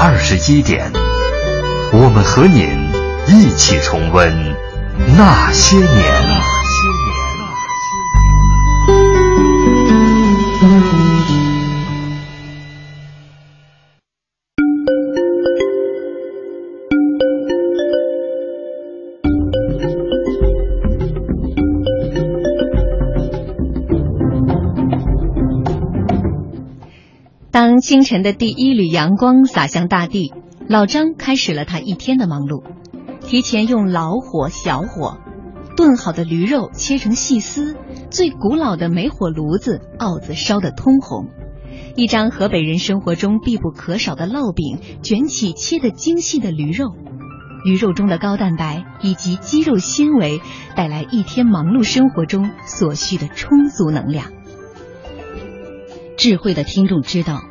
二十一点，我们和您一起重温那些年。当清晨的第一缕阳光洒向大地，老张开始了他一天的忙碌。提前用老火、小火炖好的驴肉切成细丝，最古老的煤火炉子鏊子烧得通红，一张河北人生活中必不可少的烙饼卷起切得精细的驴肉，驴肉中的高蛋白以及肌肉纤维带来一天忙碌生活中所需的充足能量。智慧的听众知道，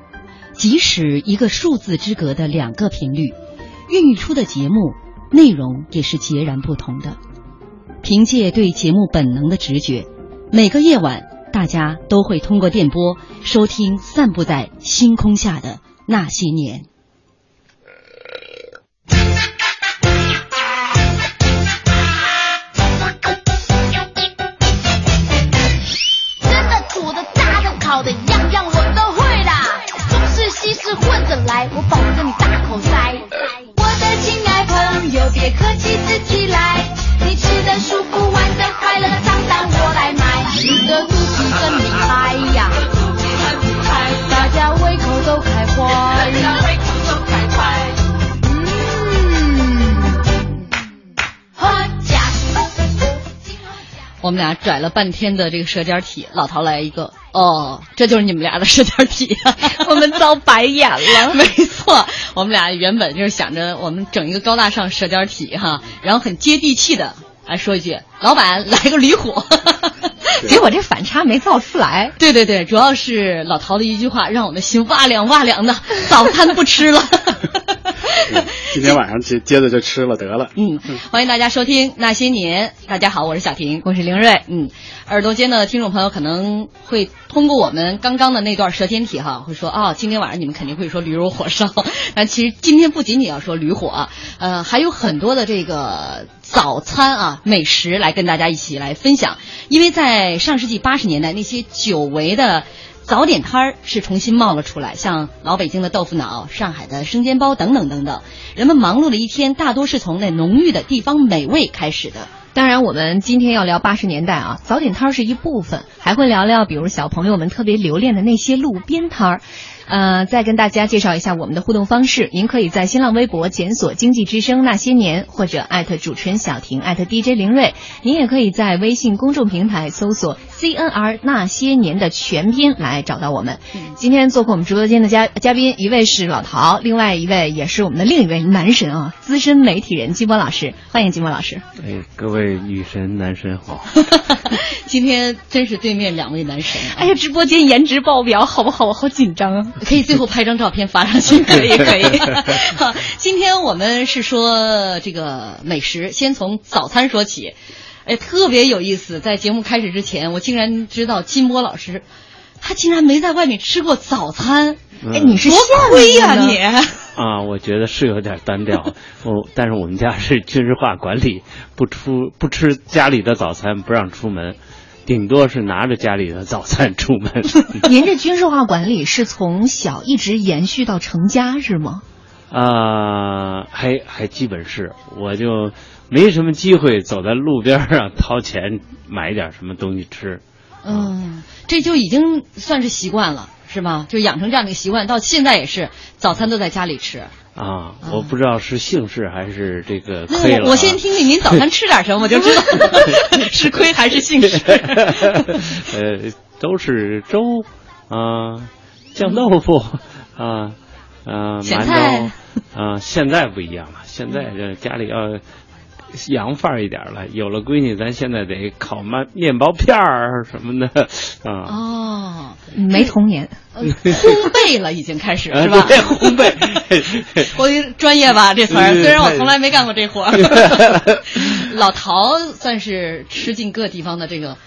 即使一个数字之隔的两个频率，孕育出的节目内容也是截然不同的。凭借对节目本能的直觉，每个夜晚大家都会通过电波收听散布在星空下的那些年。们俩拽了半天的这个舌尖体，老陶来一个，哦，这就是你们俩的舌尖体，我们遭白眼了。没错，我们俩原本就是想着我们整一个高大上舌尖体哈，然后很接地气的来说一句：“老板来个驴火。”结果这反差没造出来。对对对，主要是老陶的一句话让我们心哇凉哇凉的，早餐不吃了。今天晚上接接着就吃了得了。嗯，欢迎大家收听《那些年》。大家好，我是小婷，我是凌睿。嗯，耳朵间的听众朋友可能会通过我们刚刚的那段舌尖体哈，会说啊、今天晚上你们肯定会说驴肉火烧。但其实今天不仅仅要说驴火，呃，还有很多的这个早餐啊美食来跟大家一起来分享。因为在上世纪八十年代，那些久违的。早点摊儿是重新冒了出来，像老北京的豆腐脑、上海的生煎包等等等等。人们忙碌的一天，大多是从那浓郁的地方美味开始的。当然，我们今天要聊八十年代啊，早点摊儿是一部分，还会聊聊比如小朋友们特别留恋的那些路边摊儿。呃，再跟大家介绍一下我们的互动方式，您可以在新浪微博检索“经济之声那些年”，或者艾特主持人小婷，艾特 DJ 林睿。您也可以在微信公众平台搜索 “CNR 那些年”的全拼来找到我们。今天做客我们直播间的嘉嘉宾，一位是老陶，另外一位也是我们的另一位男神啊，资深媒体人金波老师，欢迎金波老师。哎，各位女神男神好！今天真是对面两位男神、啊，哎呀，直播间颜值爆表，好不好？我好紧张啊！可以最后拍张照片发上去，可以可以。好，今天我们是说这个美食，先从早餐说起。哎，特别有意思，在节目开始之前，我竟然知道金波老师，他竟然没在外面吃过早餐。哎，你是多亏呀、呀你！啊，我觉得是有点单调。我但是我们家是军事化管理，不出不吃家里的早餐，不让出门，顶多是拿着家里的早餐出门。您这军事化管理是从小一直延续到成家是吗？啊、还还基本是，我就没什么机会走在路边上掏钱买点什么东西吃。嗯，这就已经算是习惯了，是吗？就养成这样的一个习惯，到现在也是早餐都在家里吃。啊，我不知道是姓氏还是这个亏了、啊。我我先听听您早餐吃点什么，我就知道 是亏还是姓氏。呃，都是粥啊、酱豆腐啊啊、咸馒菜头啊、现在不一样了，现在这家里要洋范儿一点了，有了闺女，咱现在得烤面面包片儿什么的啊。哦，没童年。呃烘焙了已经开始是吧？对烘焙，我专业吧这词儿，虽然我从来没干过这活儿。老陶算是吃尽各地方的这个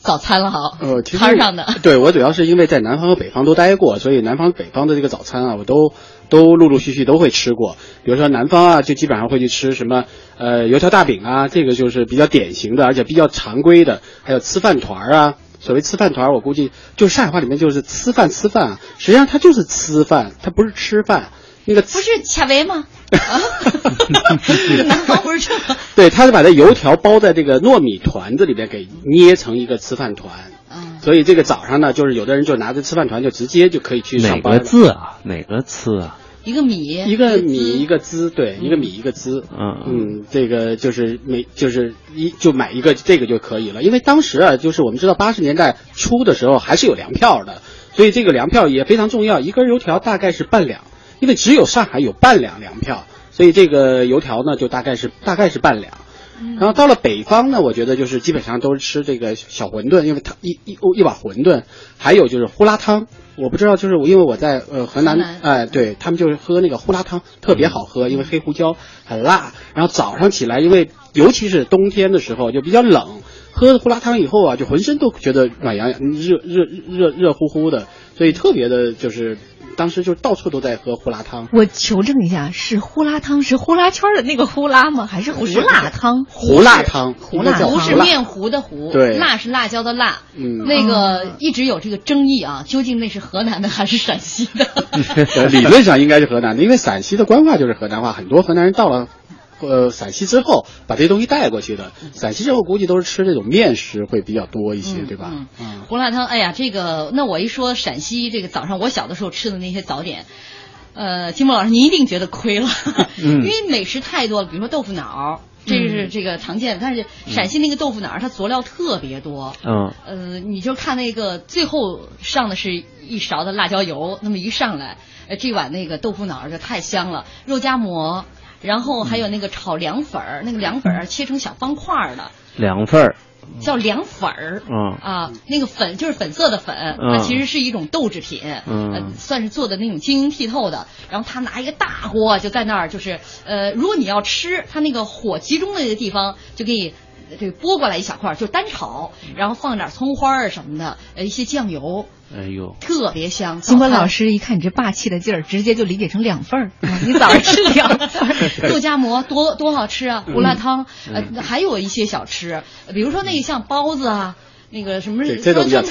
早餐了哈，呃，其实摊上的。对我主要是因为在南方和北方都待过，所以南方北方的这个早餐啊，我都都陆陆续续都会吃过。比如说南方啊，就基本上会去吃什么呃油条大饼啊，这个就是比较典型的，而且比较常规的。还有吃饭团儿啊，所谓吃饭团儿，我估计就是上海话里面就是吃饭吃饭啊，实际上它就是吃饭，它不是吃饭。那个不是恰维吗？啊 南方不是这个。对，他是把这油条包在这个糯米团子里边给捏成一个吃饭团。嗯，所以这个早上呢，就是有的人就拿着吃饭团就直接就可以去哪上班哪。个字啊？哪个词啊？一个米，一个米一个滋，对，一个米一个滋。嗯嗯，这个就是每就是一就买一个这个就可以了，因为当时啊，就是我们知道八十年代初的时候还是有粮票的，所以这个粮票也非常重要，一根油条大概是半两，因为只有上海有半两粮票，所以这个油条呢就大概是大概是半两。然后到了北方呢，我觉得就是基本上都是吃这个小馄饨，因为它一一一碗馄饨，还有就是呼啦汤。我不知道，就是我因为我在呃河南哎，对他们就是喝那个呼啦汤，特别好喝，因为黑胡椒很辣。然后早上起来，因为尤其是冬天的时候就比较冷，喝呼啦汤以后啊，就浑身都觉得暖洋洋、热热热热乎乎的，所以特别的就是当时就到处都在喝呼啦汤。我求证一下，是呼啦汤是呼啦圈的那个呼啦吗？还是胡辣汤？胡辣汤，胡辣汤应该叫胡辣糊是面糊的糊，对辣是辣椒的辣。嗯那个一直有这个争议啊，究竟那是河南的还是陕西的？呃 理论上应该是河南的，因为陕西的官话就是河南话，很多河南人到了。呃，陕西之后把这些东西带过去的，陕西之后估计都是吃这种面食会比较多一些，对吧？嗯。嗯，胡辣汤，哎呀，这个那我一说陕西这个早上我小的时候吃的那些早点，呃，金波老师您一定觉得亏了，嗯。因为美食太多了，比如说豆腐脑，这个是这个常见。的，但是陕西那个豆腐脑它佐料特别多，嗯。呃，你就看那个最后上的是一勺的辣椒油，那么一上来，呃，这碗那个豆腐脑就太香了，肉夹馍，然后还有那个炒凉粉儿，那个凉粉儿切成小方块儿的，凉粉儿，叫凉粉儿。嗯啊，那个粉就是粉色的粉，它嗯其实是一种豆制品，嗯呃，算是做的那种晶莹剔透的。然后他拿一个大锅就在那儿，就是呃，如果你要吃，他那个火集中的那个地方就给你。呃这个拨过来一小块儿，就单炒，然后放点葱花儿什么的，呃，一些酱油，哎呦，特别香。金波老师一看你这霸气的劲儿，直接就理解成两份儿。啊 你早上吃两份儿，肉夹馍多多好吃啊，胡辣汤，嗯呃，还有一些小吃，呃比如说那个像包子啊。那个什么，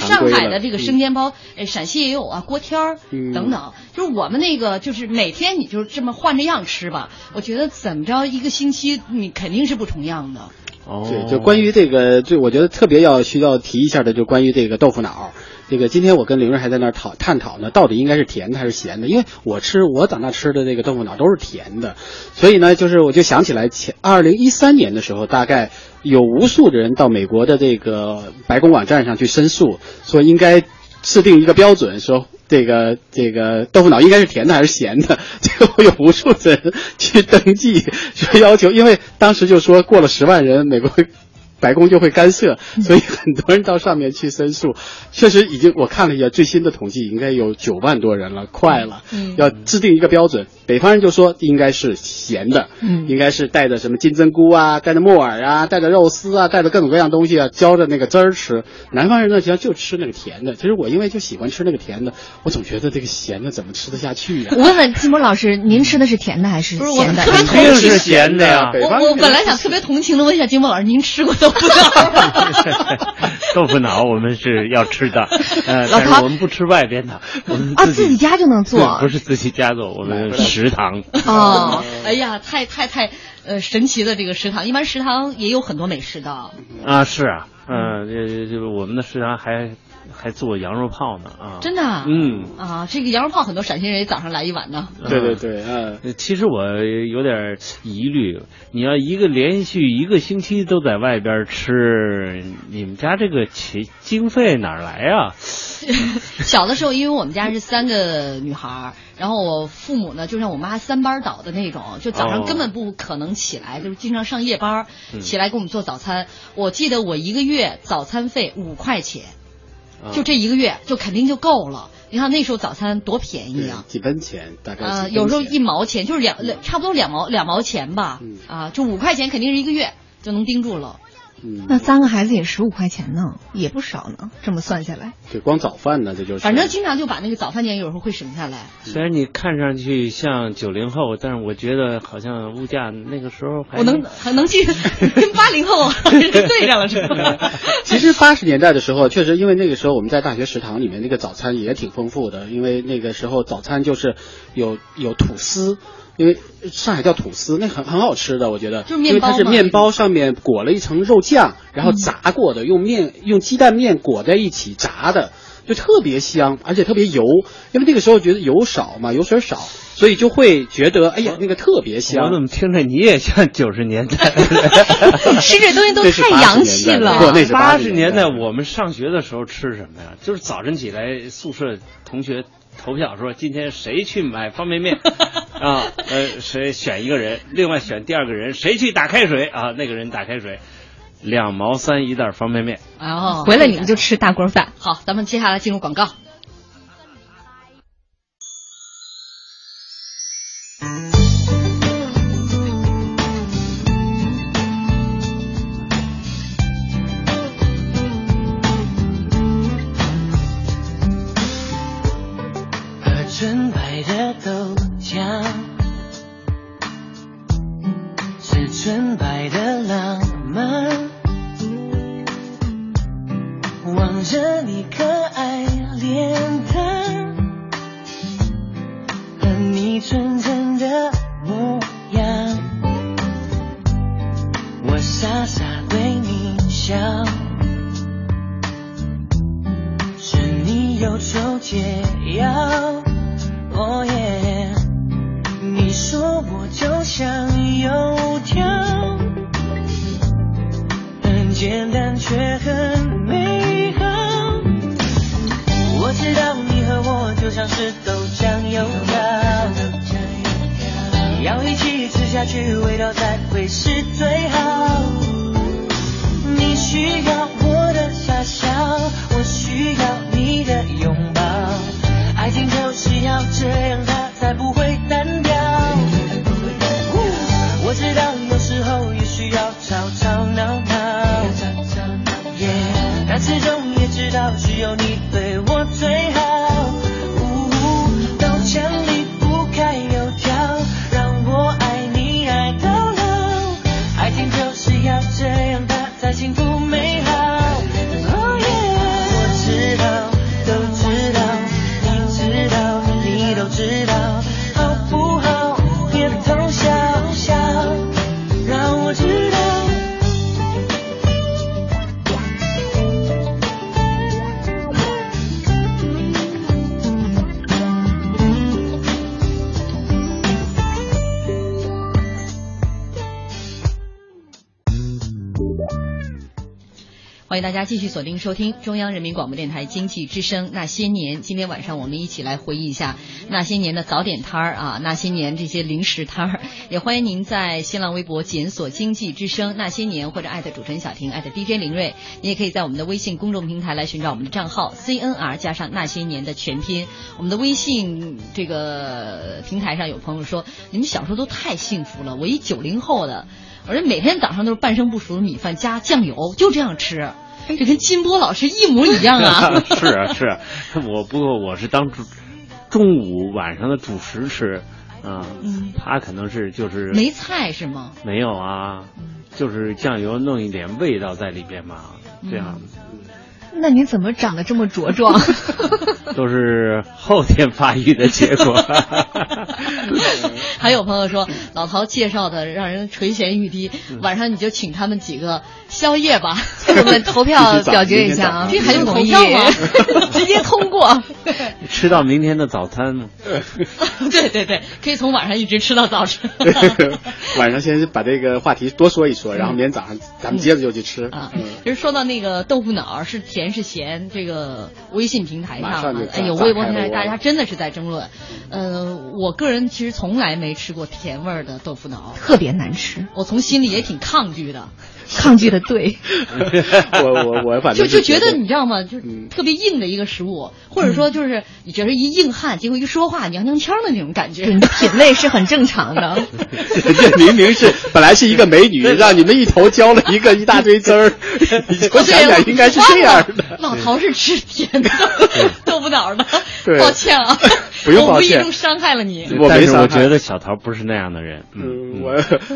上海的这个生煎包，呃，陕西也有啊，锅贴儿嗯等等。就是我们那个，就是每天你就这么换着样吃吧。我觉得怎么着，一个星期你肯定是不重样的。哦，对，就关于这个，就我觉得特别要需要提一下的，就关于这个豆腐脑。这个今天我跟刘润还在那儿讨探讨呢，到底应该是甜的还是咸的？因为我吃我长大吃的这个豆腐脑都是甜的，所以呢，就是我就想起来前二零一三年的时候，大概有无数的人到美国的这个白宫网站上去申诉，说应该制定一个标准，说这个这个豆腐脑应该是甜的还是咸的？这个我有无数人去登记，说要求，因为当时就说过了十万人，美国白宫就会干涉，所以很多人到上面去申诉。确实已经，我看了一下最新的统计，应该有九万多人了，快了。嗯要制定一个标准，北方人就说应该是咸的，嗯应该是带着什么金针菇啊，带着木耳啊，带着肉丝啊，带着各种各样东西啊，浇着那个汁儿吃。南方人呢，实际上就吃那个甜的。其实我因为就喜欢吃那个甜的，我总觉得这个咸的怎么吃得下去呀、我问问金波老师，您吃的是甜的还是不是我咸的？特别肯定是咸的呀。我北方人我本来想特别同情的问一下金波老师，您吃过豆腐脑？豆腐脑我们是要吃的，呃，但是我们不吃外边的，我们啊，自自己家就能做不是自己家做，我们食堂。哦。哎呀，太太太呃神奇的这个食堂，一般食堂也有很多美食的。啊，是啊，嗯，这这这我们的食堂还还做羊肉泡呢啊！真的啊？嗯啊，这个羊肉泡很多陕西人也早上来一碗呢。对对对，嗯。呃其实我有点疑虑，你要一个连续一个星期都在外边吃，你们家这个钱经费哪儿来啊？小的时候，因为我们家是三个女孩儿，然后我父母呢就像我妈三班倒的那种，就早上哦根本不可能起来，就是经常上夜班起来给我们做早餐。我记得我一个月早餐费五块钱，啊就这一个月就肯定就够了。你看那时候早餐多便宜啊！几分钱，大概呃，有时候一毛钱，就是两两差不多两毛两毛钱吧，嗯啊，就五块钱肯定是一个月就能盯住了。嗯，那三个孩子也十五块钱呢，也不少呢。这么算下来，对，光早饭呢，这就是反正经常就把那个早饭钱有时候会省下来。虽然你看上去像九零后，但是我觉得好像物价那个时候还我能还能记跟八零后 对上了是吧？其实八十年代的时候，确实因为那个时候我们在大学食堂里面那个早餐也挺丰富的，因为那个时候早餐就是有有吐司。因为上海叫吐司，那很很好吃的，我觉得，就面包因为它是面包上面裹了一层肉酱，然后炸过的，用面用鸡蛋面裹在一起炸的，就特别香，而且特别油。因为那个时候觉得油少嘛，油水少，所以就会觉得，哎呀，那个特别香我怎。么听着你也像九十年代？吃这东西都太洋气了。不那是80八十年代我们上学的时候吃什么呀？就是早晨起来，宿舍同学投票说今天谁去买方便面 啊？呃，谁选一个人，另外选第二个人，谁去打开水啊？那个人打开水，两毛三一袋方便面。哦，回来你们就吃大锅饭。好，咱们接下来进入广告。你纯继续锁定收听中央人民广播电台经济之声《那些年》。今天晚上我们一起来回忆一下那些年的早点摊儿啊，那些年这些零食摊儿。也欢迎您在新浪微博检索“经济之声那些年”或者艾特主持人小婷，艾特 DJ 林睿。你也可以在我们的微信公众平台来寻找我们的账号 CNR 加上那些年的全拼。我们的微信这个平台上有朋友说，你们小时候都太幸福了，我一九零后的。我这每天早上都是半生不熟的米饭加酱油，就这样吃，这跟金波老师一模一样啊！是啊是啊，我不过我是当主中午晚上的主食吃，啊，嗯他可能是就是没菜是吗？没有啊，就是酱油弄一点味道在里边嘛，这样。那你怎么长得这么茁壮？都是后天发育的结果。还有朋友说，老陶介绍的让人垂涎欲滴，晚上你就请他们几个宵夜吧。我们投票表决一下啊，这还用投票吗？直接通过。吃到明天的早餐吗？对对对，可以从晚上一直吃到早晨。晚上先把这个话题多说一说，然后明天早上咱们接着就去吃。啊嗯，其实说到那个豆腐脑是甜是咸，这个微信平台上哎呦，微博平台大家真的是在争论。呃，我个人其实从来没吃过甜味儿的豆腐脑，特别难吃，我从心里也挺抗拒的，抗拒的对。我我我反正就就觉得你知道吗？就嗯特别硬的一个食物，或者说就是你觉得一硬汉，结果一说话娘娘腔的那种感觉你。的 品味是很正常的。这 明明是本来是一个美女，让你们一头浇了一个一大堆汁儿，你就想想应该是这样的。老陶是吃甜的豆腐脑的，抱歉啊，不用抱歉我无意中伤害了你。我但是我没伤害觉得小桃不是那样的人，嗯，嗯，我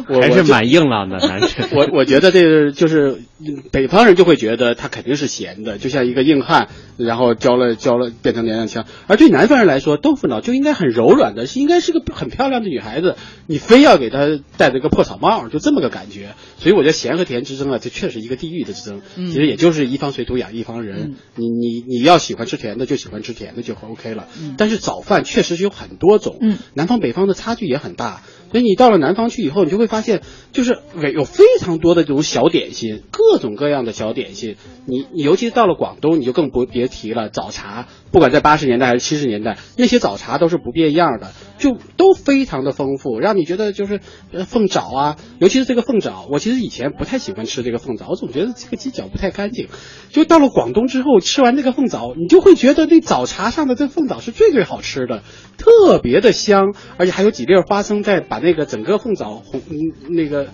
我还是蛮硬朗的男生。我我觉得这个就是嗯北方人就会觉得他肯定是咸的，就像一个硬汉，然后浇了浇了变成娘娘腔。而对南方人来说，豆腐脑就应该很柔软的，是应该是个很漂亮的女孩子，你非要给她戴着个破草帽，就这么个感觉。所以我觉得咸和甜之争啊，这确实一个地域的之争。嗯其实也就是一方水土养一方人，你你你要喜欢吃甜的就喜欢吃甜的就 OK 了。但是早饭确实是有很多种，嗯南方北方的差距也很大。所以你到了南方去以后，你就会发现，就是有非常多的这种小点心，各种各样的小点心。你你尤其到了广东，你就更不别提了。早茶，不管在八十年代还是七十年代，那些早茶都是不变样的，就都非常的丰富，让你觉得就是呃凤爪啊，尤其是这个凤爪，我其实以前不太喜欢吃这个凤爪，我总觉得这个鸡脚不太干净。就到了广东之后，吃完这个凤爪，你就会觉得那早茶上的这凤爪是最最好吃的，特别的香，而且还有几粒花生在把那个整个凤爪红那个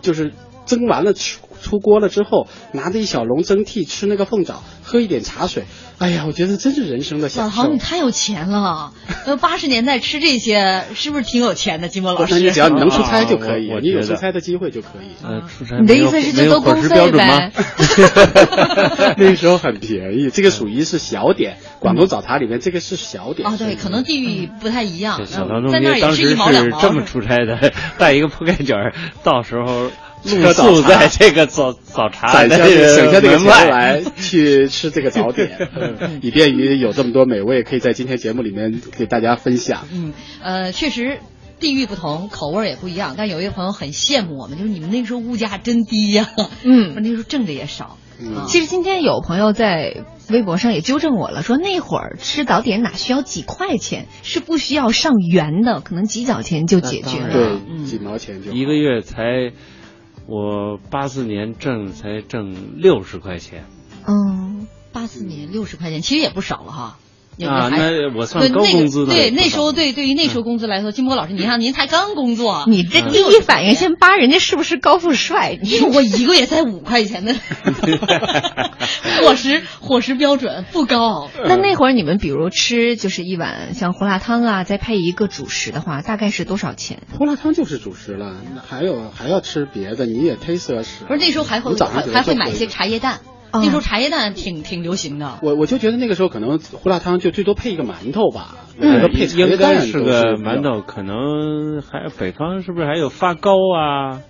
就是蒸完了出出锅了之后，拿着一小笼蒸屉吃那个凤爪，喝一点茶水，哎呀，我觉得真是人生的老享受陶，。你太有钱了！呃，八十年代吃这些是不是挺有钱的？金波老师，只要你能出差就可以，你有出差的机会就可以。呃，出差你的意思是就都公费标准吗呗？那时候很便宜，这个属于是小点，广东早茶里面这个是小点。啊，对，可能地域不太一样这。小嗯唐同在那也学当时是一毛两毛。这么出差的，带一个铺盖卷，到时候露喝早宿在这个早早茶攒下的这个省下这个钱来去吃这个早点，嗯以便于有这么多美味可以在今天节目里面给大家分享。嗯，呃，确实。地域不同，口味也不一样。但有一位朋友很羡慕我们，就是你们那时候物价真低呀、嗯说那时候挣的也少。嗯啊其实今天有朋友在微博上也纠正我了，说那会儿吃早点哪需要几块钱，是不需要上元的，可能几角钱就解决了。对，几毛钱就好一个月才，我八四年挣才挣六十块钱嗯，八四年六十块钱，其实也不少了哈。也啊，那我算高对那个工资的。对，那时候对对于那时候工资来说，金波老师，您看您才刚工作，你这第一反应先扒人家是不是高富帅？你我一个月才五块钱的 伙食伙食标准不高。那那会儿你们比如吃就是一碗像胡辣汤啊，再配一个主食的话，大概是多少钱？胡辣汤就是主食了，那还有还要吃别的，你也忒奢侈。不是那时候还会还会买一些茶叶蛋，哦那时候茶叶蛋挺挺流行的。我我就觉得那个时候可能胡辣汤就最多配一个馒头吧，嗯我觉得配茶叶应蛋该是个馒头，可能还北方是不是还有发糕啊？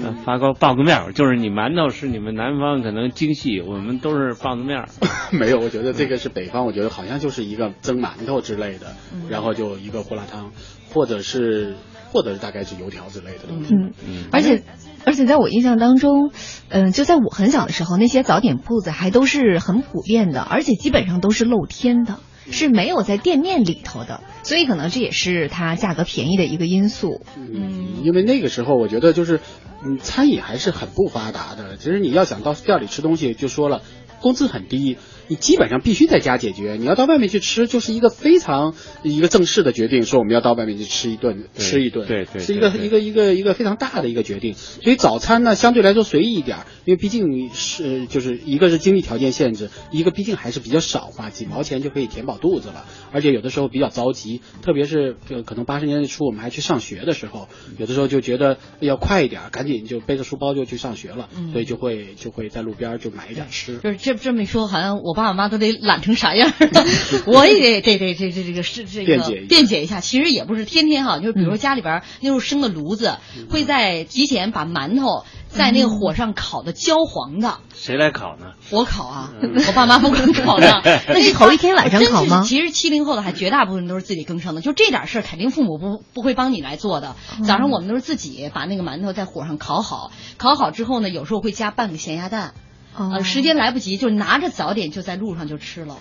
呃发糕棒子面儿，就是你馒头是你们南方可能精细，我们都是棒子面儿。没有，我觉得这个是北方，我觉得好像就是一个蒸馒头之类的，然后就一个胡辣汤，或者是或者是大概是油条之类的东西。嗯，嗯，而且而且在我印象当中，嗯、就在我很小的时候，那些早点铺子还都是很普遍的，而且基本上都是露天的，是没有在店面里头的，所以可能这也是它价格便宜的一个因素。嗯，因为那个时候我觉得就是，嗯，餐饮还是很不发达的。其实你要想到店里吃东西，就说了，工资很低，你基本上必须在家解决。你要到外面去吃，就是一个非常一个正式的决定，说我们要到外面去吃一顿，对吃一顿，对对是一个一个一个一个非常大的一个决定。所以早餐呢，相对来说随意一点，因为毕竟你是就是一个是经济条件限制，一个毕竟还是比较少嘛，几毛钱就可以填饱肚子了。而且有的时候比较着急，特别是呃可能八十年代初我们还去上学的时候，有的时候就觉得要快一点，赶紧就背着书包就去上学了，所以就会就会在路边就买一点吃。就是这这么一说，好像我爸我妈都得懒成啥样儿，我也得得得这这这个是这个辩解一下辩解一下。其实也不是天天哈，就是比如说家里边儿那时候生的炉子，会在提前把馒头在那个火上烤的焦黄的。谁来烤呢？我烤啊，我爸妈不管烤的，那是头一天晚上烤吗其实七零后的还绝大部分都是自己更生的，就这点事儿肯定父母不不会帮你来做的。早上我们都是自己把那个馒头在火上烤好，烤好之后呢，有时候会加半个咸鸭蛋。呃，时间来不及，就拿着早点就在路上就吃了。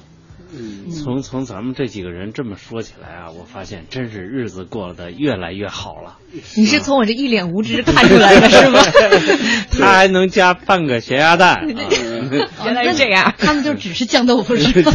嗯，从从咱们这几个人这么说起来啊，我发现真是日子过得越来越好了。你是从我这一脸无知看出来的是吗？他还能加半个咸鸭蛋，啊原来是这样。他们就只是酱豆腐是吧？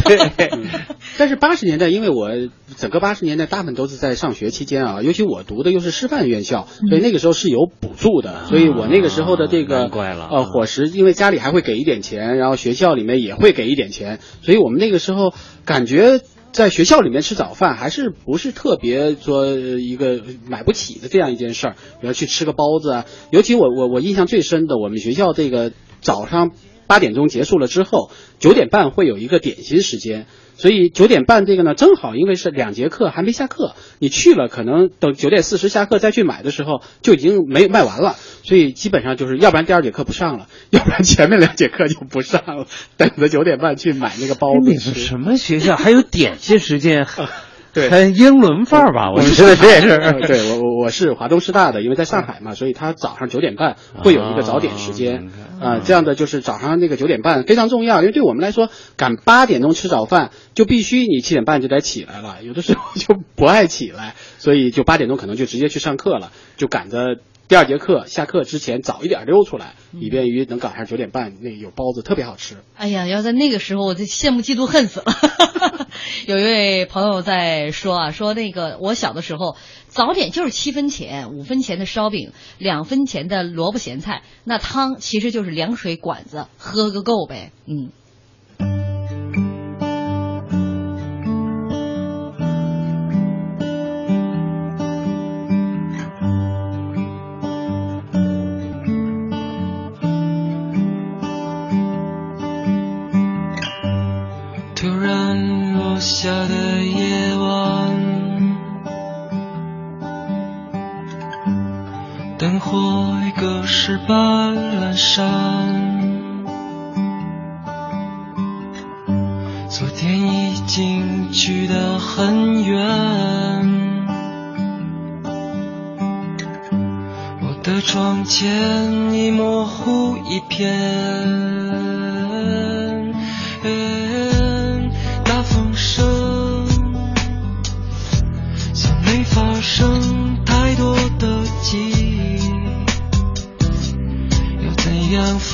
但是八十年代，因为我整个八十年代大部分都是在上学期间啊，尤其我读的又是师范院校，所以那个时候是有补助的，所以我那个时候的这个呃伙食，因为家里还会给一点钱，然后学校里面也会给一点钱，所以我们那个时候感觉。在学校里面吃早饭还是不是特别说一个买不起的这样一件事儿，比如去吃个包子啊。尤其我我我印象最深的，我们学校这个早上八点钟结束了之后，九点半会有一个点心时间。所以九点半这个呢，正好因为是两节课还没下课，你去了可能等九点四十下课再去买的时候就已经没卖完了，所以基本上就是要不然第二节课不上了，要不然前面两节课就不上了，等着九点半去买那个包子你是吃。什么学校？还有点心时间？对很英伦范儿吧？我觉得这也是。对我我我是华东师大的，因为在上海嘛，所以他早上九点半会有一个早点时间啊、这样的就是早上那个九点半非常重要，因为对我们来说，赶八点钟吃早饭就必须你七点半就得起来了，有的时候就不爱起来，所以就八点钟可能就直接去上课了，就赶着。第二节课下课之前早一点溜出来，以便于能赶上九点半那有包子特别好吃。哎呀，要在那个时候，我就羡慕嫉妒恨死了。有一位朋友在说啊，说那个我小的时候早点就是七分钱、五分钱的烧饼，两分钱的萝卜咸菜，那汤其实就是凉水管子，喝个够呗。嗯。山。昨天已经去得很远，我的窗前已模糊一片。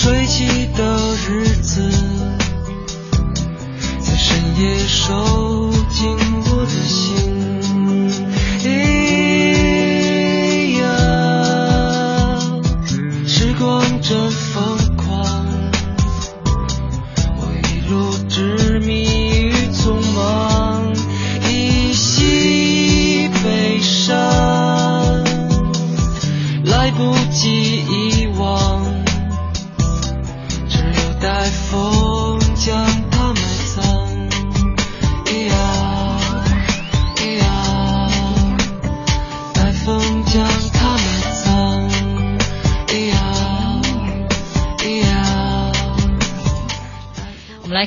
吹起的日子，在深夜收紧我的心。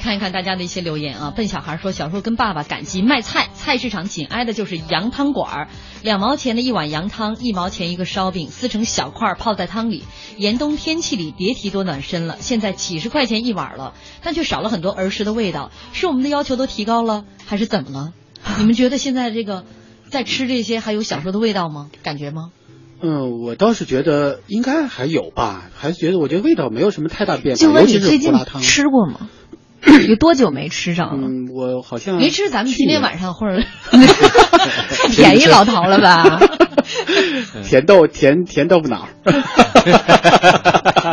看一看大家的一些留言啊。笨小孩说，小时候跟爸爸赶集卖菜，菜市场紧挨的就是羊汤馆儿，两毛钱的一碗羊汤，一毛钱一个烧饼，撕成小块泡在汤里。严冬天气里，别提多暖身了。现在几十块钱一碗了，但却少了很多儿时的味道。是我们的要求都提高了，还是怎么了？你们觉得现在这个在吃这些还有小时候的味道吗？感觉吗？嗯，我倒是觉得应该还有吧，还是觉得我觉得味道没有什么太大变化，就问尤其是你最近胡辣汤。吃过吗？有多久没吃上了？嗯，我好像没吃，咱们今天晚上或者太 便宜老陶了吧？甜豆甜甜豆腐脑，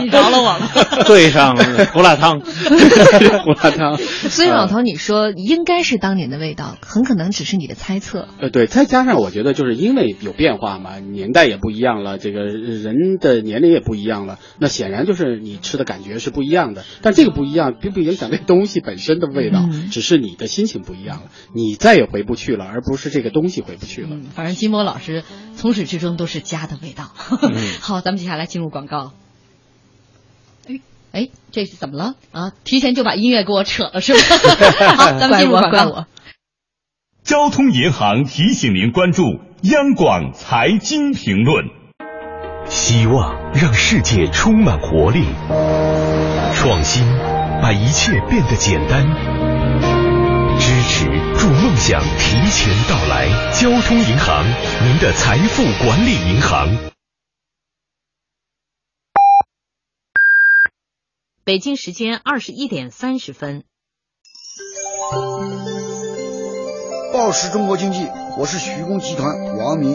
你饶了我了。对上了胡辣汤，胡辣汤。所以老陶，你说应该是当年的味道，很可能只是你的猜测。呃，对，再加上我觉得就是因为有变化嘛，年代也不一样了，这个人的年龄也不一样了，那显然就是你吃的感觉是不一样的。但这个不一样，并不影响这东西本身的味道，嗯只是你的心情不一样了，你再也回不去了，而不是这个东西回不去了。嗯，反正金波老师从始至终都是家的味道。嗯 好，咱们接下来进入广告。哎哎，这是怎么了啊？提前就把音乐给我扯了是吧？好，咱们进入广告。怪我怪我交通银行提醒您关注央广财经评论。希望让世界充满活力，创新把一切变得简单，支持助梦想提前到来。交通银行，您的财富管理银行。北京时间二十一点三十分。报时中国经济，我是徐工集团王明。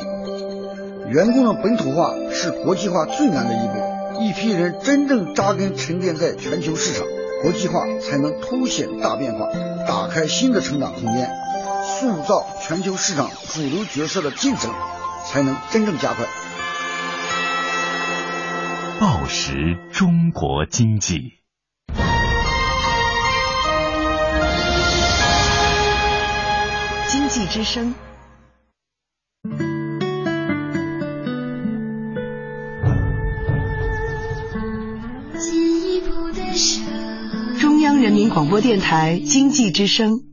员工的本土化是国际化最难的一步，一批人真正扎根沉淀在全球市场，国际化才能凸显大变化，打开新的成长空间，塑造全球市场主流角色的进程才能真正加快。报时中国经济。经济之声。央人民广播电台经济之声。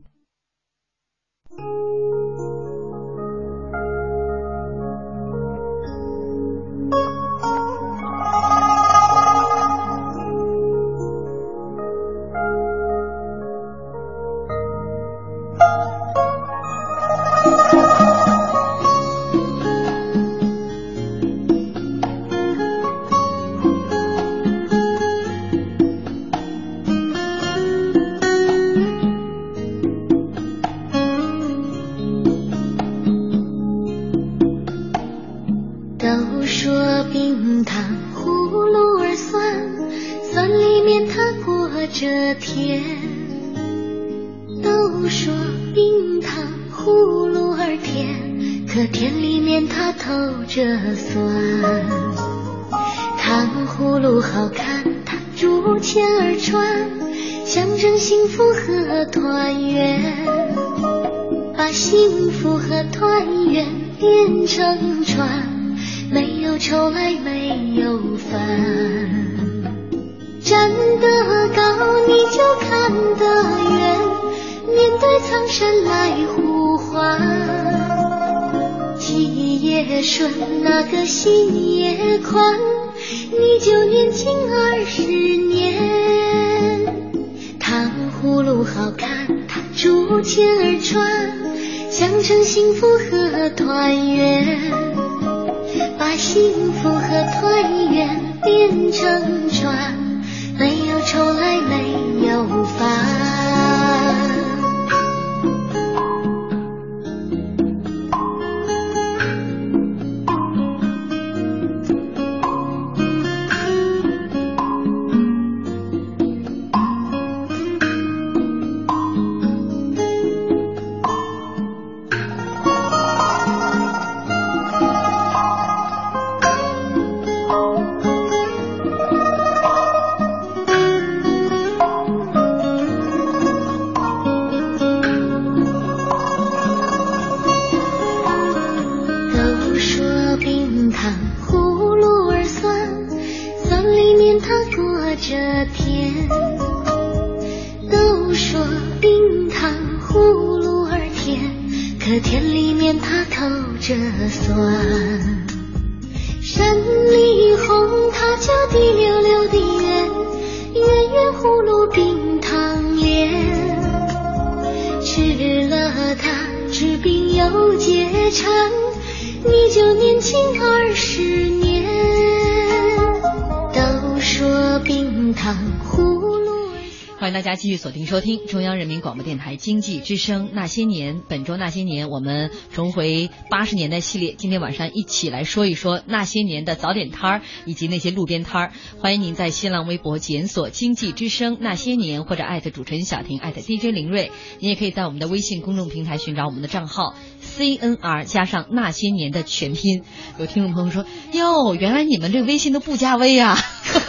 锁定收听中央人民广播电台经济之声《那些年》。本周《那些年》，我们重回八十年代系列。今天晚上一起来说一说那些年的早点摊儿以及那些路边摊儿。欢迎您在新浪微博检索“经济之声那些年”或者艾特主持人小婷艾特 DJ 林睿。你也可以在我们的微信公众平台寻找我们的账号 CNR 加上那些年的全拼。有听众朋友说：“哟，原来你们这微信都不加微啊，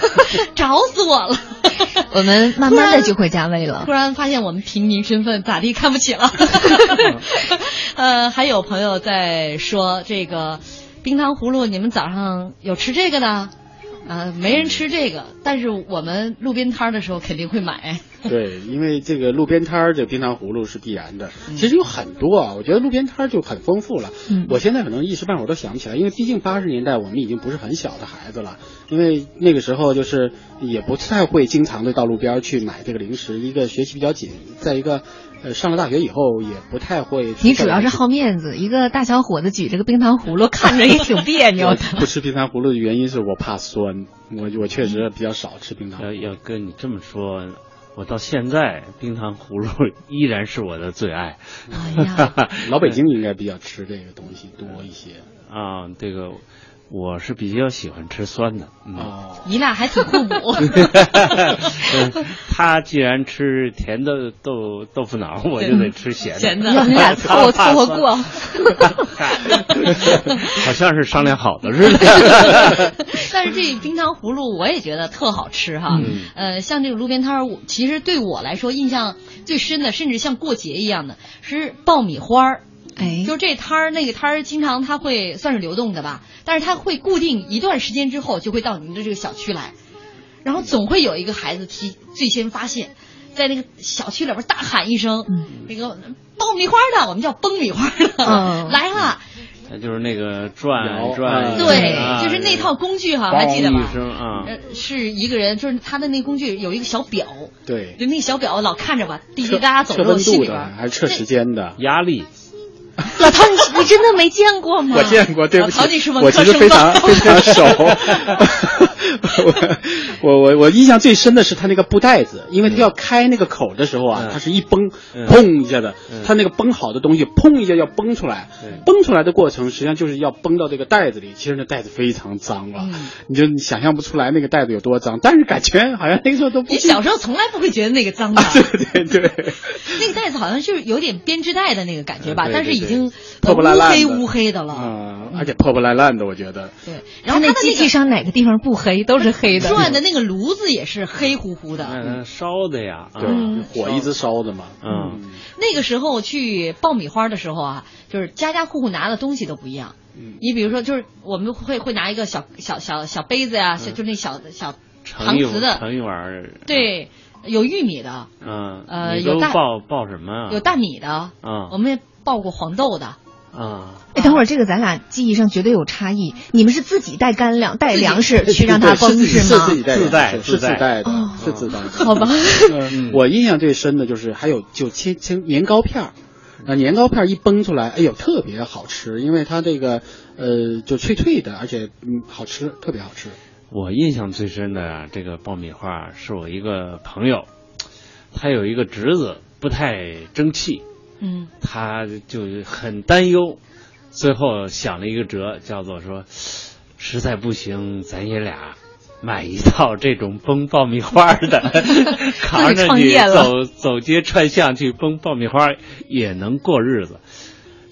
找死我了！” 我们慢慢的就会加微了。突然发现我们平民身份咋地看不起了。呃，还有朋友在说这个冰糖葫芦，你们早上有吃这个的？呃，没人吃这个，但是我们路边摊的时候肯定会买。对，因为这个路边摊儿这冰糖葫芦是必然的。其实有很多啊，我觉得路边摊儿就很丰富了。嗯我现在可能一时半会儿都想不起来，因为毕竟八十年代我们已经不是很小的孩子了。因为那个时候就是也不太会经常的到路边去买这个零食，一个学习比较紧，再一个呃上了大学以后也不太会。你主要是好面子，一个大小伙子举着个冰糖葫芦，看着也挺别扭的。不吃冰糖葫芦的原因是我怕酸，我我确实比较少吃冰糖。要要跟你这么说，我到现在冰糖葫芦 依然是我的最爱。哎呀，老北京应该比较吃这个东西多一些。啊，这个我是比较喜欢吃酸的。嗯、哦，你俩还挺互补。他既然吃甜的豆豆腐脑，我就得吃咸的。咸的，你俩凑合凑合过。好像是商量好的似的。但是这冰糖葫芦我也觉得特好吃哈。嗯、呃，像这个路边摊儿，其实对我来说印象最深的，甚至像过节一样的，是爆米花儿。哎，就这摊儿那个摊儿，经常它会算是流动的吧，但是它会固定一段时间之后就会到你们的这个小区来，然后总会有一个孩子提最先发现，在那个小区里边大喊一声，嗯、那个爆米花的，我们叫崩米花的，嗯、来了。他就是那个转转，对，啊、就是那套工具哈，还记得吗？是一个人，就是他的那工具有一个小表，对，就那小表老看着吧，滴滴答答走测温度的，还是测时间的，压力。老陶，你你真的没见过吗？我见过，对不起，陶你是文我其实非常非常熟。我我我印象最深的是他那个布袋子，因为他要开那个口的时候啊，嗯、他是一崩，砰一下的，嗯、他那个崩好的东西，砰一下要崩出来，崩出来的过程实际上就是要崩到这个袋子里。其实那袋子非常脏了，嗯、你就想象不出来那个袋子有多脏，但是感觉好像那个时候都不。你小时候从来不会觉得那个脏的，啊、对对对，那个袋子好像就是有点编织袋的那个感觉吧，对对对但是已经破破烂烂乌黑乌黑的了，嗯，而且破破烂烂的，我觉得。对，然后那机器上哪个地方不黑，都是黑的。转的那个炉子也是黑乎乎的，嗯，烧的呀，对，火一直烧的嘛，嗯。那个时候去爆米花的时候啊，就是家家户户拿的东西都不一样。嗯，你比如说，就是我们会会拿一个小小小小杯子呀、啊，就那小小搪瓷的，盛一碗。对，有玉米的，嗯，呃，有大爆爆什么啊？有大米的，嗯，我们也爆过黄豆的。啊，哎，等会儿这个咱俩记忆上绝对有差异。你们是自己带干粮、带粮食去让它崩是吗？自己带，自带是自带的，哦是自带的。好吧，我印象最深的就是还有就切切年糕片儿，啊，年糕片儿一崩出来，哎呦，特别好吃，因为它这个呃就脆脆的，而且嗯好吃，特别好吃。我印象最深的这个爆米花是我一个朋友，他有一个侄子不太争气。嗯，他就很担忧，最后想了一个辙，叫做说，实在不行，咱爷俩买一套这种崩爆米花的，扛着你走走街串巷去崩爆米花也能过日子。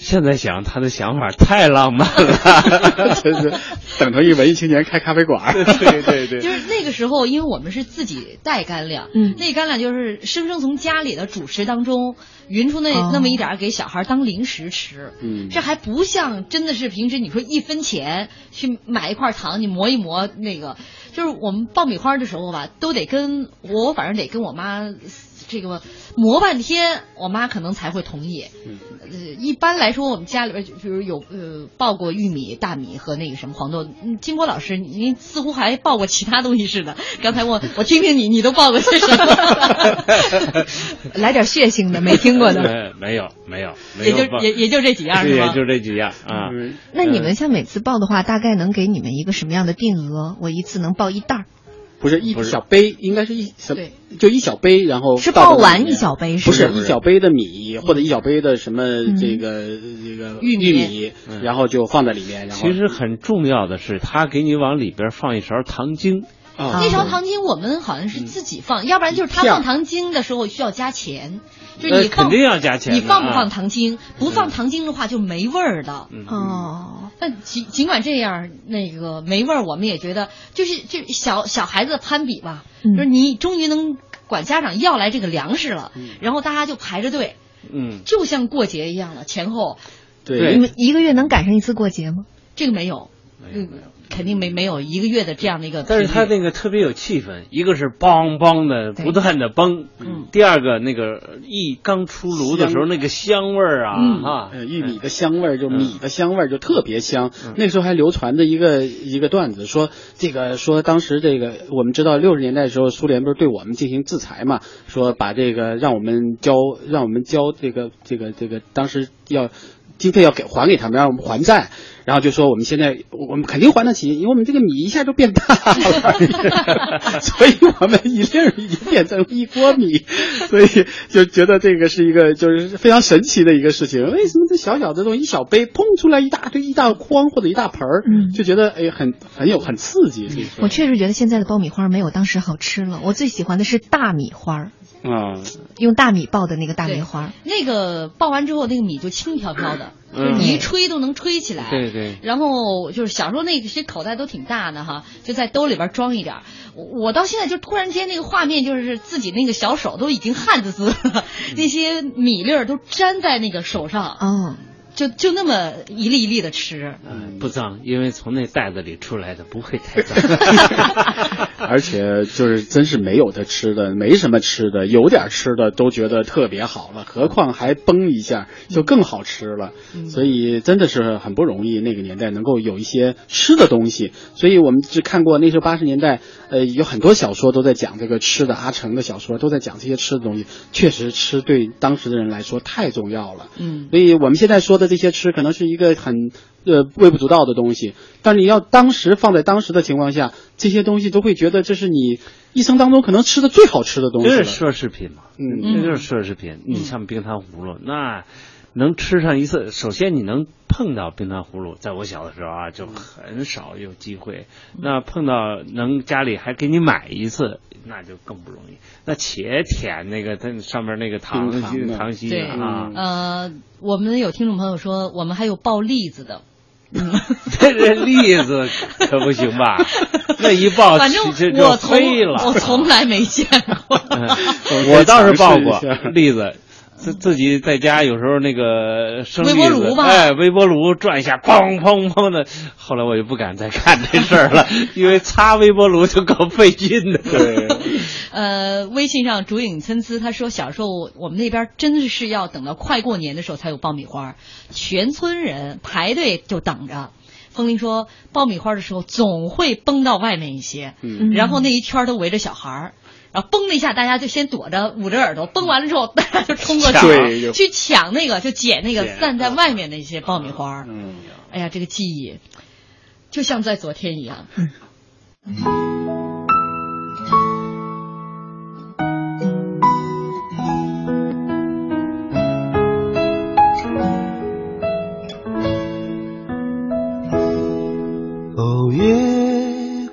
现在想他的想法太浪漫了，真是等同于文艺青年开咖啡馆。对对对，就是那个时候，因为我们是自己带干粮，嗯，那干粮就是生生从家里的主食当中匀出那、哦、那么一点给小孩当零食吃，嗯，这还不像真的是平时你说一分钱去买一块糖，你磨一磨那个，就是我们爆米花的时候吧，都得跟我反正得跟我妈。这个磨半天，我妈可能才会同意。呃，一般来说，我们家里边就比如有呃爆过玉米、大米和那个什么黄豆。嗯，金波老师，您似乎还爆过其他东西似的。刚才我我听听你，你都爆过些什么？来点血腥的，没听过的。呃没有没有，没也就也也就这几样是吗？也就这几样啊。那你们像每次报的话，大概能给你们一个什么样的定额？我一次能报一袋儿，不是一小杯，应该是一小就一小杯，然后是倒到里面。报完一小杯是不是一小杯的米或者一小杯的什么这个这个玉米玉米，然后就放在里面，然后其实很重要的是，他给你往里边放一勺糖精。啊。那勺糖精我们好像是自己放，要不然就是他放糖精的时候需要加钱。就你放、肯定要加钱你放不啊放糖精？不放糖精的话就没味儿的。哦，但尽尽管这样，那个没味儿，我们也觉得就是就是小小孩子的攀比吧，嗯就是你终于能管家长要来这个粮食了，然后大家就排着队，嗯，就像过节一样的前后。对你们一个月能赶上一次过节吗？这个没有，嗯，肯定没没有一个月的这样的一个。但是他那个特别有气氛，一个是梆梆的不断的崩，嗯第二个那个一刚出炉的时候那个香味儿啊，嗯哈，呃玉米的香味儿，就嗯米的香味儿就特别香。那时候还流传着一个一个段子，说这个说当时这个我们知道六十年代的时候，苏联不是对我们进行制裁嘛，说把这个让我们交让我们交这个这个这个当时要。经费要给还给他们，让我们还债，然后就说我们现在我们肯定还得起，因为我们这个米一下就变大了，所以我们一粒儿已经变成一锅米，所以就觉得这个是一个就是非常神奇的一个事情。为什么这小小的东西一小杯碰出来一大堆一大筐或者一大盆儿，嗯就觉得哎很很有很刺激。我确实觉得现在的爆米花没有当时好吃了。我最喜欢的是大米花儿，啊，用大米爆的那个大梅花。那个爆完之后，那个米就轻飘飘的，嗯就是你一吹都能吹起来。对对然后就是小时候那些口袋都挺大的哈，就在兜里边装一点儿。我我到现在就突然间那个画面，就是自己那个小手都已经汗滋滋了，那些米粒儿都粘在那个手上，嗯，就就那么一粒一粒的吃。嗯不脏，因为从那袋子里出来的不会太脏。而且就是真是没有的吃的，没什么吃的，有点吃的都觉得特别好了，何况还崩一下就更好吃了。所以真的是很不容易，那个年代能够有一些吃的东西。所以我们只看过那时候八十年代，呃，有很多小说都在讲这个吃的，阿城的小说都在讲这些吃的东西。确实，吃对当时的人来说太重要了。嗯，所以我们现在说的这些吃，可能是一个很呃微不足道的东西，但你要当时放在当时的情况下，这些东西都会觉得这是你一生当中可能吃的最好吃的东西了。这是奢侈品嘛，嗯这就是奢侈品。你像冰糖葫芦，那能吃上一次，首先你能碰到冰糖葫芦，在我小的时候啊，就很少有机会。那碰到能家里还给你买一次，那就更不容易。那且舔那个它上面那个糖冰糖稀对啊，呃，我们有听众朋友说，我们还有爆栗子的。这这栗子可不行吧？那一爆反正我从飞了。我从来没见过。嗯我倒是爆过栗子，自自己在家有时候那个生微波炉吧哎，微波炉转一下，砰砰砰的。后来我就不敢再干这事儿了，因为擦微波炉就够费劲的。对，呃，微信上竹影参差，他说小时候我们那边真的是要等到快过年的时候才有爆米花，全村人排队就等着。风铃说，爆米花的时候总会崩到外面一些，嗯然后那一圈都围着小孩儿。然后嘣的一下，大家就先躲着，捂着耳朵。嘣完了之后，大家就冲过去去抢那个，就捡那个捡散在外面那些爆米花。嗯，哎呀，这个记忆就像在昨天一样。哦，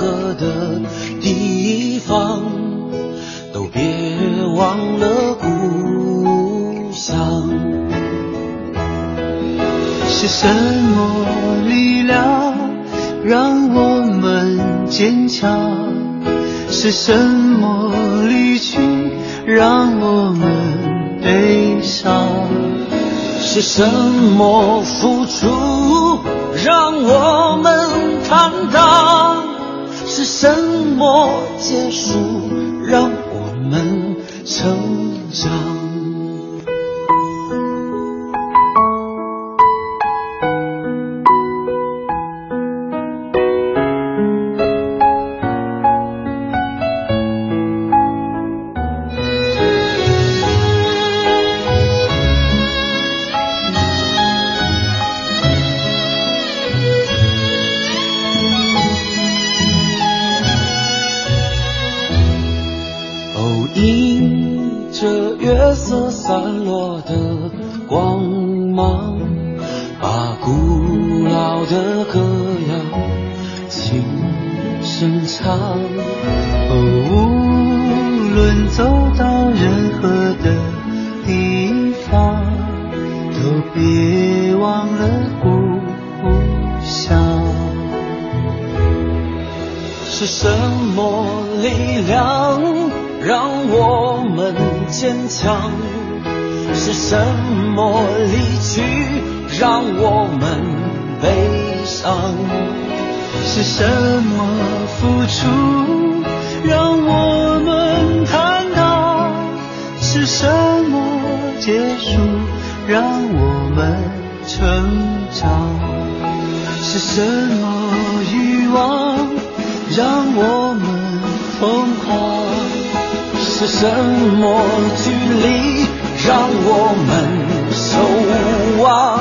任何的地方，都别忘了故乡。是什么力量让我们坚强？是什么离去让我们悲伤？是什么的歌谣轻声唱。无论走到任何的地方，都别忘了故乡。是什么力量让我们坚强？是什么离去让我们悲伤？是什么付出让我们坦荡？是什么结束让我们成长？是什么欲望让我们疯狂？是什么距离让我们守望？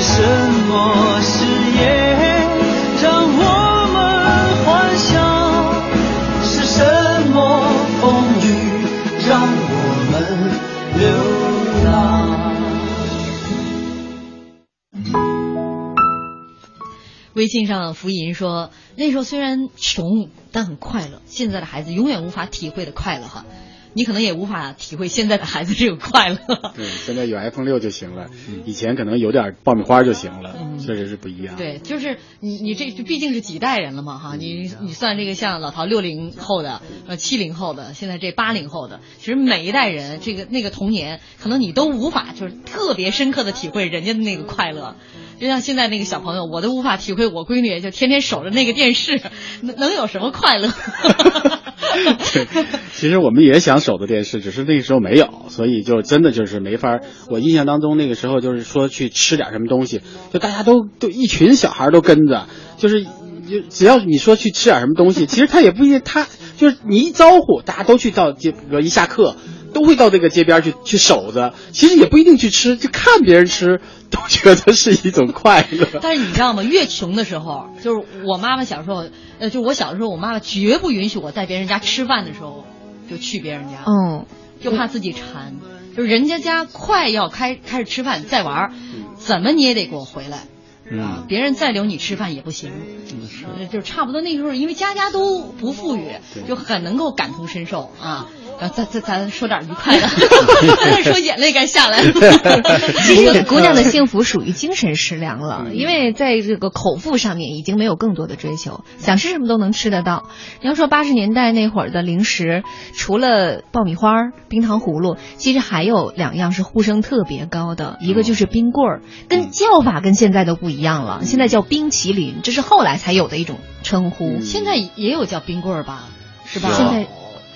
是什么誓言让我们幻想？是什么风雨让我们流浪？微信上福银说，那时候虽然穷，但很快乐。现在的孩子永远无法体会的快乐哈，你可能也无法体会现在的孩子这种快乐。对，现在有 iPhone 六就行了，以前可能有点爆米花就行了，确实是不一样。对，就是你你这这毕竟是几代人了嘛哈，你你算这个像老陶六零后的呃七零后的，现在这八零后的，其实每一代人这个那个童年，可能你都无法就是特别深刻的体会人家的那个快乐。就像现在那个小朋友，我都无法体会我闺女就天天守着那个电视，能能有什么快乐？对，其实我们也想守着电视，只是那个时候没有，所以就真的就是没法。我印象当中那个时候就是说去吃点什么东西，就大家都都一群小孩都跟着，就是就只要你说去吃点什么东西，其实他也不一定，他就是你一招呼，大家都去到街，比如一下课。都会到这个街边去去守着，其实也不一定去吃，就看别人吃，都觉得是一种快乐。但是你知道吗？越穷的时候，就是我妈妈小时候，呃，就我小的时候，我妈妈绝不允许我在别人家吃饭的时候就去别人家，嗯，就怕自己馋。就是人家家快要开开始吃饭再玩儿，怎么你也得给我回来。嗯，别人再留你吃饭也不行，嗯就差不多那个时候，因为家家都不富裕，就很能够感同身受啊。咱咱咱咱说点愉快的，再 说眼泪该下来了。其实姑娘的幸福属于精神食粮了，因为在这个口腹上面已经没有更多的追求，想吃什么都能吃得到。你要说八十年代那会儿的零食，除了爆米花、冰糖葫芦，其实还有两样是呼声特别高的，一个就是冰棍儿，跟叫法跟现在都不一样了，现在叫冰淇淋，这是后来才有的一种称呼。现在也有叫冰棍儿吧？是吧？现在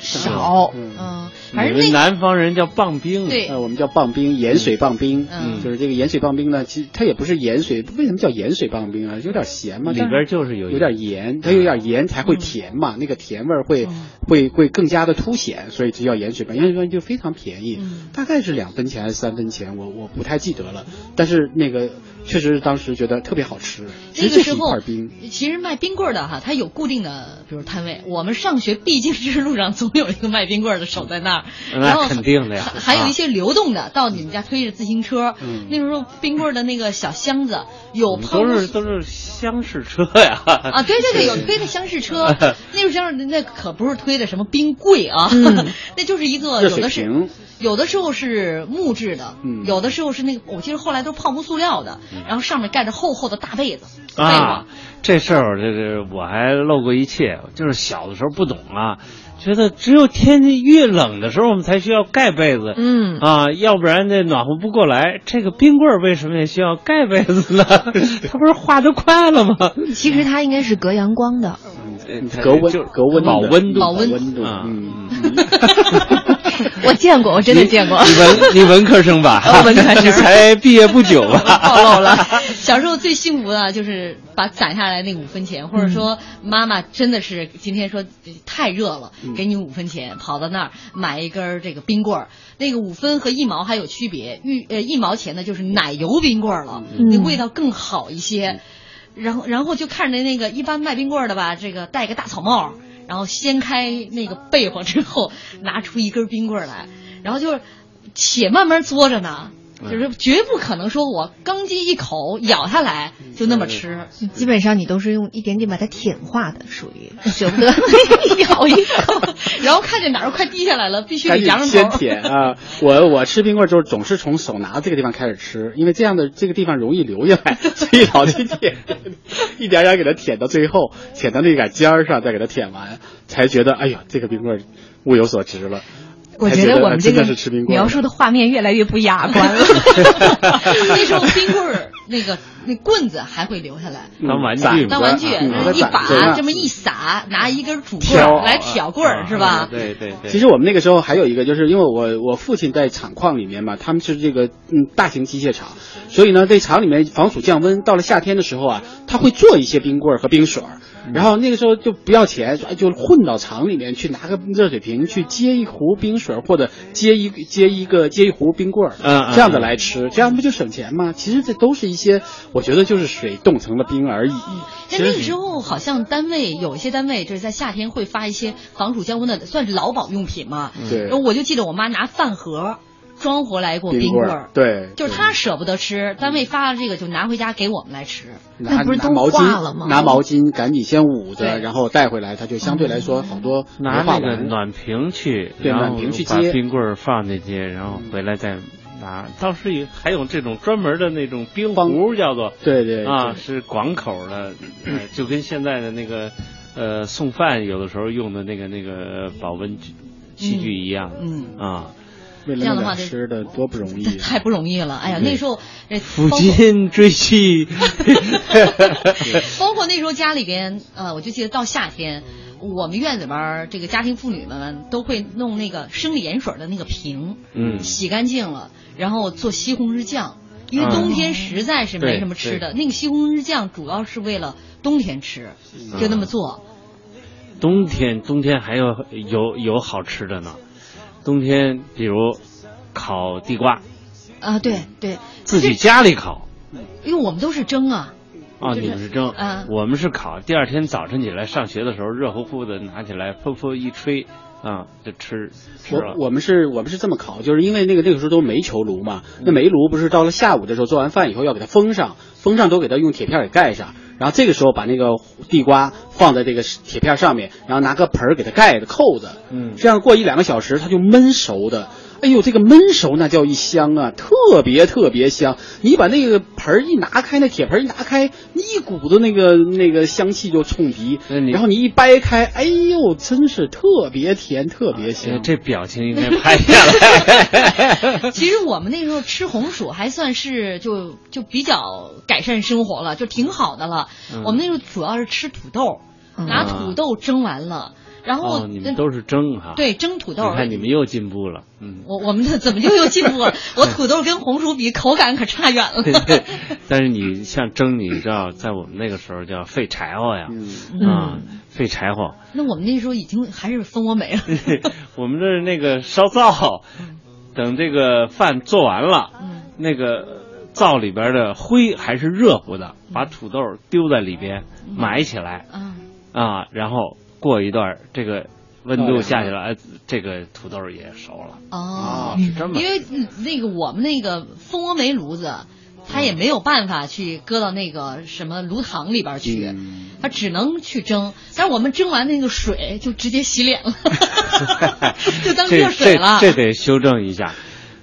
少，嗯，你们南方人叫棒冰，对。呃，我们叫棒冰，盐水棒冰，嗯。就是这个盐水棒冰呢，其实它也不是盐水，为什么叫盐水棒冰啊？有点咸嘛，里边就是有有点盐，它有点盐才会甜嘛，那个甜味儿会会会更加的凸显，所以就叫盐水棒。盐水棒就非常便宜，大概是两分钱还是三分钱，我我不太记得了，但是那个确实当时觉得特别好吃，其实就是一那个时候块冰。其实卖冰棍的哈，它有固定的，比如摊位。我们上学必经之路上总 有一个卖冰棍儿的守在那儿，那然后肯定的呀还还有一些流动的，到你们家推着自行车，嗯那时候冰棍儿的那个小箱子有泡都沫是都是厢式车呀。啊，对对对，有 推的厢式车，那时候厢式那可不是推的什么冰柜啊，嗯那就是一个有的是有的时候是木质的，嗯有的时候是那个我记得后来都是泡沫塑料的，然后上面盖着厚厚的大被子，啊窝，这事儿这这我还漏过一切，就是小的时候不懂啊，觉得只有天气越冷的时候我们才需要盖被子，嗯啊，要不然这暖和不过来。这个冰棍为什么也需要盖被子呢？它不是化得快了吗？其实它应该是隔阳光的。隔温就隔温的保温度，保温度啊。嗯，我见过，我真的见过。你文你文科生吧？哦文科生 才毕业不久吧？暴露了。小时候最幸福的就是把攒下来那五分钱，或者说妈妈真的是今天说太热了，给你五分钱，跑到那儿买一根儿这个冰棍儿。那个五分和一毛还有区别，一呃一毛钱的就是奶油冰棍儿了，嗯那味道更好一些。然后然后就看着那个一般卖冰棍儿的吧，这个戴个大草帽，然后掀开那个被窝之后，拿出一根冰棍来，然后就是且慢慢嘬着呢。就是绝不可能说我刚进一口咬下来就那么吃，基本上你都是用一点点把它舔化的，属于 舍不得咬一口。然后看见哪儿快滴下来了，必须得扬着头。先舔啊！我我吃冰棍儿就是总是从手拿这个地方开始吃，因为这样的这个地方容易流下来，所以老去舔，一点点给它舔到最后，舔到那杆尖儿上，再给它舔完，才觉得哎呦，这个冰棍儿物有所值了。我觉得我们这个描述的画面越来越不雅观了。那时候冰棍儿那个那棍子还会留下来。当玩具当玩具，嗯一把这么一撒，拿一根竹棍来挑棍儿是吧？对对对。其实我们那个时候还有一个，就是因为我我父亲在厂矿里面嘛，他们是这个嗯大型机械厂，所以呢，这厂里面防暑降温，到了夏天的时候啊，他会做一些冰棍儿和冰水儿，然后那个时候就不要钱，就混到厂里面去拿个热水瓶去接一壶冰水儿，或者接一接一个接一壶冰棍儿，嗯嗯这样子来吃，这样不就省钱吗？其实这都是一些，我觉得就是水冻成了冰而已。但那个时候好像单位有一些单位就是在夏天会发一些防暑降温的，算是劳保用品嘛。对然后我就记得我妈拿饭盒装回来过冰棍棍儿，对，就是她舍不得吃，单位发了这个就拿回家给我们来吃。拿那不是都化了吗，拿毛巾赶紧先捂着，然后带回来，它就相对来说好多拿那个暖瓶去，对暖瓶去接冰棍儿放进去，然后回来再拿。倒是有还有这种专门的那种冰壶，叫做对对啊，是广口的，呃，就跟现在的那个呃送饭有的时候用的那个那个保温器器具一样，嗯。啊，为了那点这样的话吃的多不容易。太不容易了，哎呀，那时候呃抚今追妻，包括那时候家里边，呃，我就记得到夏天，我们院子里边儿这个家庭妇女们都会弄那个生理盐水的那个瓶，嗯洗干净了，然后做西红柿酱。因为嗯冬天实在是没什么吃的，对那个西红柿酱主要是为了冬天吃，就那么做。冬天冬天还有有有好吃的呢，冬天比如烤地瓜，啊，对对，自己家里烤。因为我们都是蒸啊，啊，你们是蒸，啊我们是烤。第二天早晨起来上学的时候，热乎乎的拿起来，噗噗一吹，啊，就吃吃了。我我们是我们是这么烤，就是因为那个那个时候都煤球炉嘛，那煤炉不是到了下午的时候做完饭以后要给它封上，封上都给它用铁片给盖上，然后这个时候把那个地瓜放在这个铁片上面，然后拿个盆儿给它盖着扣着，嗯这样过一两个小时它就焖熟的。哎呦，这个焖熟那叫一香啊，特别特别香。你把那个盆儿一拿开，那铁盆一拿开，一股子那个那个香气就冲鼻。然后你一掰开，哎呦，真是特别甜，特别香。呃这表情应该拍下来。其实我们那时候吃红薯还算是就就比较改善生活了，就挺好的了。嗯我们那时候主要是吃土豆，拿土豆蒸完了，然后、哦，你们都是蒸哈？对蒸土豆你看你们又进步了，嗯。我我们这怎么就又进步了？我土豆跟红薯比，口感可差远了。但是你像蒸，你知道，在我们那个时候叫费柴火呀，嗯啊，费柴火。那我们那时候已经还是蜂窝煤了。我们这是那个烧灶，等这个饭做完了，嗯那个灶里边的灰还是热乎的，把土豆丢在里边埋起来，嗯啊，然后过一段这个温度下去了，哎，这个土豆也熟了。哦，是这么因为嗯那个我们那个蜂窝煤炉子，它也没有办法去搁到那个什么炉膛里边去，嗯它只能去蒸。但是我们蒸完那个水就直接洗脸了，就当这热水了。这这得修正一下。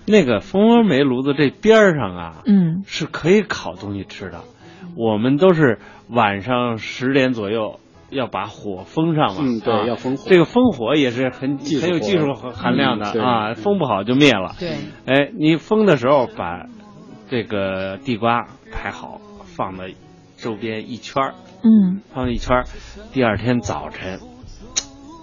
那个蜂窝煤炉子这边儿上啊，嗯，是可以烤东西吃的。我们都是晚上十点左右要把火封上嘛，嗯对啊要封火。这个封火也是很很有技术含量的嗯啊，封不好就灭了。对，哎，你封的时候把这个地瓜排好，放在周边一圈儿，嗯，放一圈儿，第二天早晨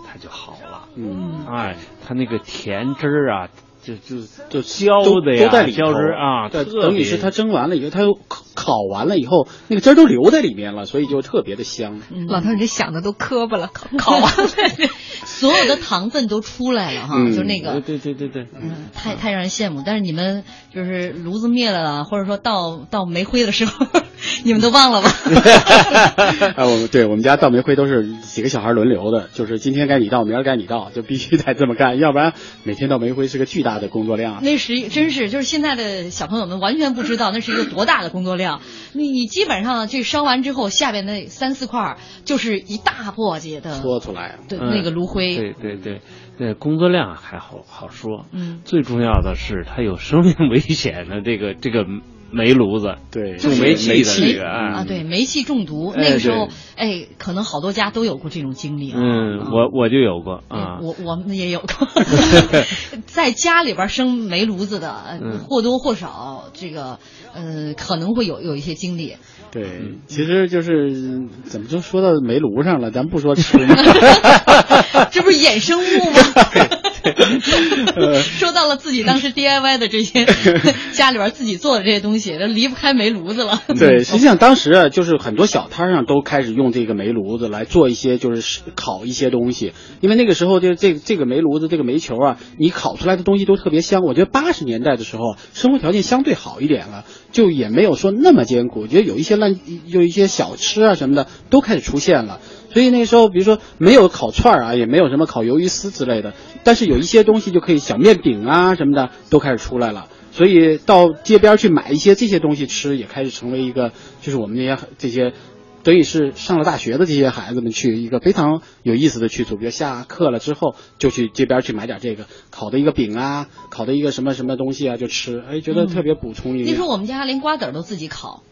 它就好了。嗯，哎，它那个甜汁儿啊，就就就焦都的呀，都在里头汁啊，对，等于是它蒸完了以后，它又烤烤完了以后，那个汁儿都留在里面了，所以就特别的香。老头，你这想的都磕巴了，烤烤完了。所有的糖分都出来了哈，嗯就那个对对对对对，嗯，太太让人羡慕。但是你们就是炉子灭了啊，或者说到到煤灰的时候，你们都忘了吗？啊，我们对我们家倒煤灰都是几个小孩轮流的，就是今天该你倒，明儿该你倒，就必须得这么干，要不然每天倒煤灰是个巨大的工作量。那是真是，就是现在的小朋友们完全不知道那是一个多大的工作量。你你基本上这烧完之后，下边那三四块儿就是一大簸箕的搓出来，对嗯那个炉灰。对对对，对，工作量还好好说，嗯，最重要的是它有生命危险的这个这个煤炉子，对就煤气的这个啊，啊，对，煤气中毒哎那个时候，哎，可能好多家都有过这种经历啊。嗯，我我就有过啊，我我们也有过，在家里边生煤炉子的，或多或少这个呃可能会有有一些经历。对，其实就是怎么就说到煤炉上了，咱不说吃嘛。这不是衍生物吗？说到了自己当时 DIY 的这些 家里边自己做的这些东西，都离不开煤炉子了。对，实际上当时啊，就是很多小摊上都开始用这个煤炉子来做一些，就是烤一些东西。因为那个时候就这这个煤炉子这个煤球啊，你烤出来的东西都特别香。我觉得八十年代的时候，生活条件相对好一点了，就也没有说那么艰苦。我觉得有一些烂，有一些小吃啊什么的都开始出现了。所以那个时候，比如说没有烤串啊，也没有什么烤鱿鱼丝之类的，但是有一些东西就可以小面饼啊什么的都开始出来了。所以到街边去买一些这些东西吃，也开始成为一个，就是我们那些这些，等于是上了大学的这些孩子们去一个非常有意思的去处。比如下课了之后，就去街边去买点这个烤的一个饼啊，烤的一个什么什么东西啊，就吃，哎，觉得特别补充一点。那时候我们家连瓜子儿都自己烤，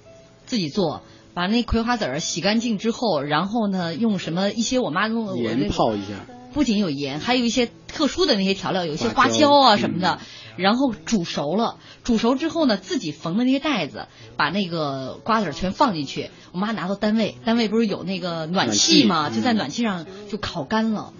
自己做。把那葵花籽儿洗干净之后，然后呢，用什么一些我妈弄的盐泡一下，不仅有盐，还有一些特殊的那些调料，有一些花椒啊什么的，然后煮熟了。煮熟之后呢，自己缝的那些袋子，把那个瓜子儿全放进去。我妈拿到单位，单位不是有那个暖气嘛，就在暖气上就烤干了。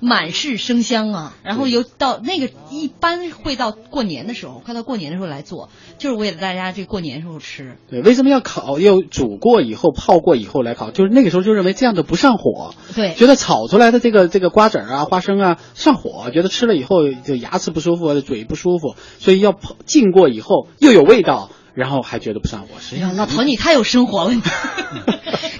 满是生香啊，然后有到那个一般会到过年的时候，快到过年的时候来做，就是为了大家这过年时候吃。对，为什么要烤？要煮过以后、泡过以后来烤？就是那个时候就认为这样的不上火，对，觉得炒出来的这个这个瓜子儿啊、花生啊上火，觉得吃了以后就牙齿不舒服、嘴不舒服，所以要泡浸过以后又有味道，然后还觉得不上我。实际上，老头你太有生活了。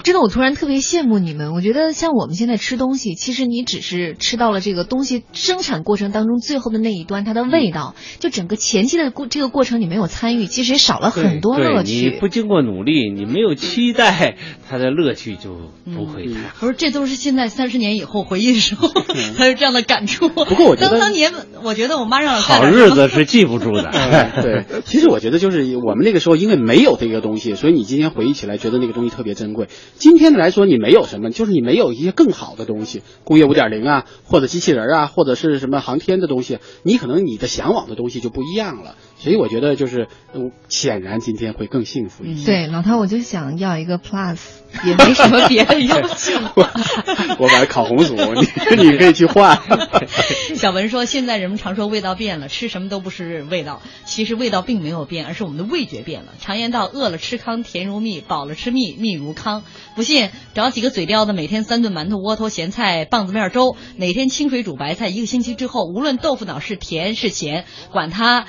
真的，我突然特别羡慕你们。我觉得像我们现在吃东西，其实你只是吃到了这个东西生产过程当中最后的那一端它的味道，就整个前期的过这个过程你没有参与，其实也少了很多乐趣。你不经过努力，你没有期待，它的乐趣就不会太好。不是，这都是现在三十年以后回忆的时候 才有这样的感触。不过我觉得当当年，我觉得我妈让我好日子是记不住的。对，其实我觉得就是我们那个时候因为没有这个东西，所以你今天回忆起来觉得那个东西特别珍贵。今天的来说，你没有什么，就是你没有一些更好的东西，工业五点零啊，或者机器人啊，或者是什么航天的东西，你可能你的向往的东西就不一样了。所以我觉得就是，嗯，显然今天会更幸福一些。对，老涛，我就想要一个 Plus，也没什么别的要求。我买烤红薯，你你可以去换。小文说，现在人们常说味道变了，吃什么都不是味道，其实味道并没有变，而是我们的味觉变了。常言道，饿了吃糠甜如蜜，饱了吃蜜蜜如糠。不信，找几个嘴刁的，每天三顿馒头、窝头、咸菜、棒子面粥，哪天清水煮白菜，一个星期之后，无论豆腐脑是甜是咸，管它。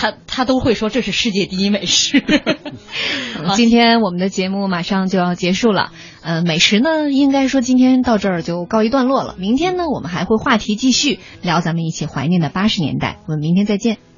他他都会说这是世界第一美食。今天我们的节目马上就要结束了，呃，美食呢，应该说今天到这儿就告一段落了。明天呢，我们还会话题继续聊咱们一起怀念的八十年代。我们明天再见。